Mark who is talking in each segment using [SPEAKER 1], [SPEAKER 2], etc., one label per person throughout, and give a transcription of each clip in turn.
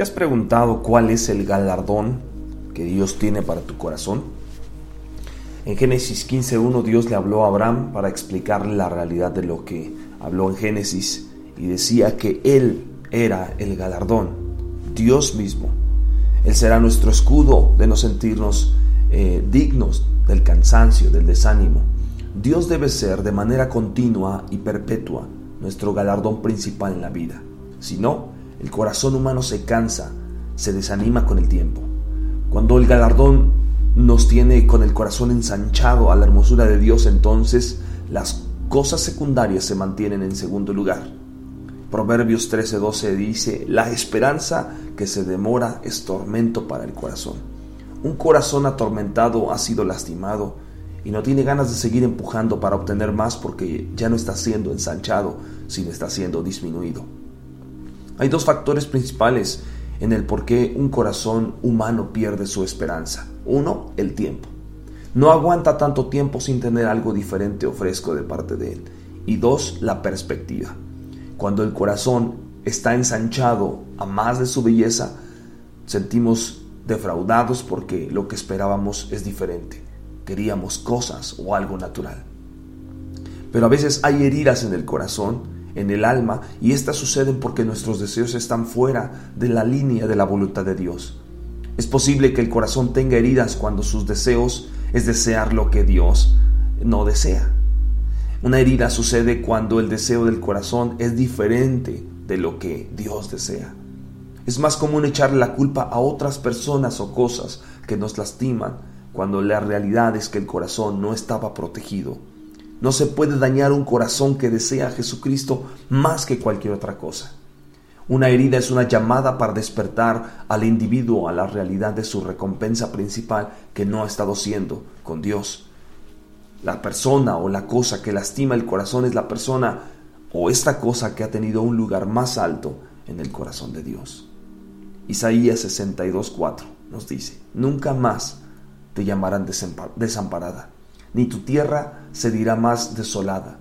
[SPEAKER 1] ¿Te has preguntado cuál es el galardón que Dios tiene para tu corazón? En Génesis 15.1 Dios le habló a Abraham para explicarle la realidad de lo que habló en Génesis y decía que Él era el galardón, Dios mismo. Él será nuestro escudo de no sentirnos eh, dignos del cansancio, del desánimo. Dios debe ser de manera continua y perpetua nuestro galardón principal en la vida. Si no, el corazón humano se cansa, se desanima con el tiempo. Cuando el galardón nos tiene con el corazón ensanchado a la hermosura de Dios, entonces las cosas secundarias se mantienen en segundo lugar. Proverbios 13:12 dice, la esperanza que se demora es tormento para el corazón. Un corazón atormentado ha sido lastimado y no tiene ganas de seguir empujando para obtener más porque ya no está siendo ensanchado, sino está siendo disminuido. Hay dos factores principales en el por qué un corazón humano pierde su esperanza. Uno, el tiempo. No aguanta tanto tiempo sin tener algo diferente o fresco de parte de él. Y dos, la perspectiva. Cuando el corazón está ensanchado a más de su belleza, sentimos defraudados porque lo que esperábamos es diferente. Queríamos cosas o algo natural. Pero a veces hay heridas en el corazón en el alma y estas suceden porque nuestros deseos están fuera de la línea de la voluntad de Dios. Es posible que el corazón tenga heridas cuando sus deseos es desear lo que Dios no desea. Una herida sucede cuando el deseo del corazón es diferente de lo que Dios desea. Es más común echarle la culpa a otras personas o cosas que nos lastiman cuando la realidad es que el corazón no estaba protegido no se puede dañar un corazón que desea a Jesucristo más que cualquier otra cosa. Una herida es una llamada para despertar al individuo a la realidad de su recompensa principal que no ha estado siendo con Dios. La persona o la cosa que lastima el corazón es la persona o esta cosa que ha tenido un lugar más alto en el corazón de Dios. Isaías 62:4 nos dice, nunca más te llamarán desamparada ni tu tierra se dirá más desolada,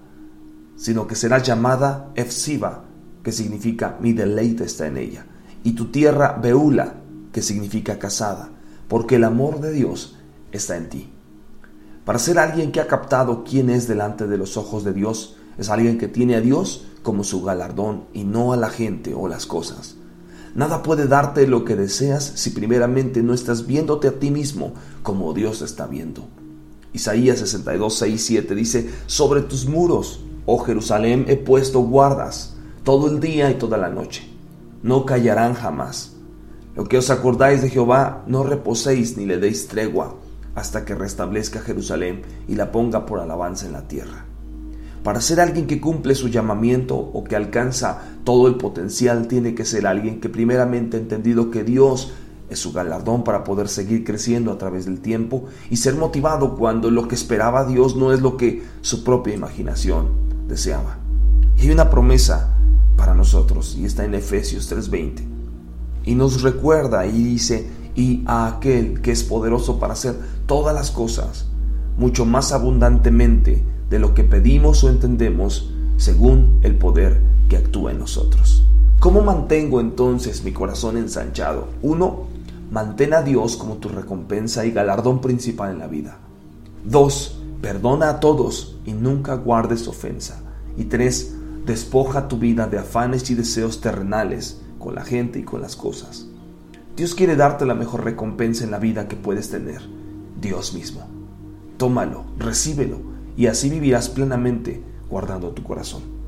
[SPEAKER 1] sino que será llamada Efsiba, que significa mi deleite está en ella, y tu tierra Beula, que significa casada, porque el amor de Dios está en ti. Para ser alguien que ha captado quién es delante de los ojos de Dios, es alguien que tiene a Dios como su galardón y no a la gente o las cosas. Nada puede darte lo que deseas si primeramente no estás viéndote a ti mismo como Dios está viendo. Isaías 62, 6, 7 dice, sobre tus muros, oh Jerusalén, he puesto guardas todo el día y toda la noche. No callarán jamás. Lo que os acordáis de Jehová, no reposéis ni le deis tregua hasta que restablezca Jerusalén y la ponga por alabanza en la tierra. Para ser alguien que cumple su llamamiento o que alcanza todo el potencial, tiene que ser alguien que primeramente ha entendido que Dios es su galardón para poder seguir creciendo a través del tiempo y ser motivado cuando lo que esperaba Dios no es lo que su propia imaginación deseaba. Y hay una promesa para nosotros y está en Efesios 3:20. Y nos recuerda y dice, y a aquel que es poderoso para hacer todas las cosas, mucho más abundantemente de lo que pedimos o entendemos, según el poder que actúa en nosotros. ¿Cómo mantengo entonces mi corazón ensanchado? Uno, Mantén a Dios como tu recompensa y galardón principal en la vida. 2. Perdona a todos y nunca guardes ofensa. Y 3. Despoja tu vida de afanes y deseos terrenales con la gente y con las cosas. Dios quiere darte la mejor recompensa en la vida que puedes tener, Dios mismo. Tómalo, recíbelo y así vivirás plenamente guardando tu corazón.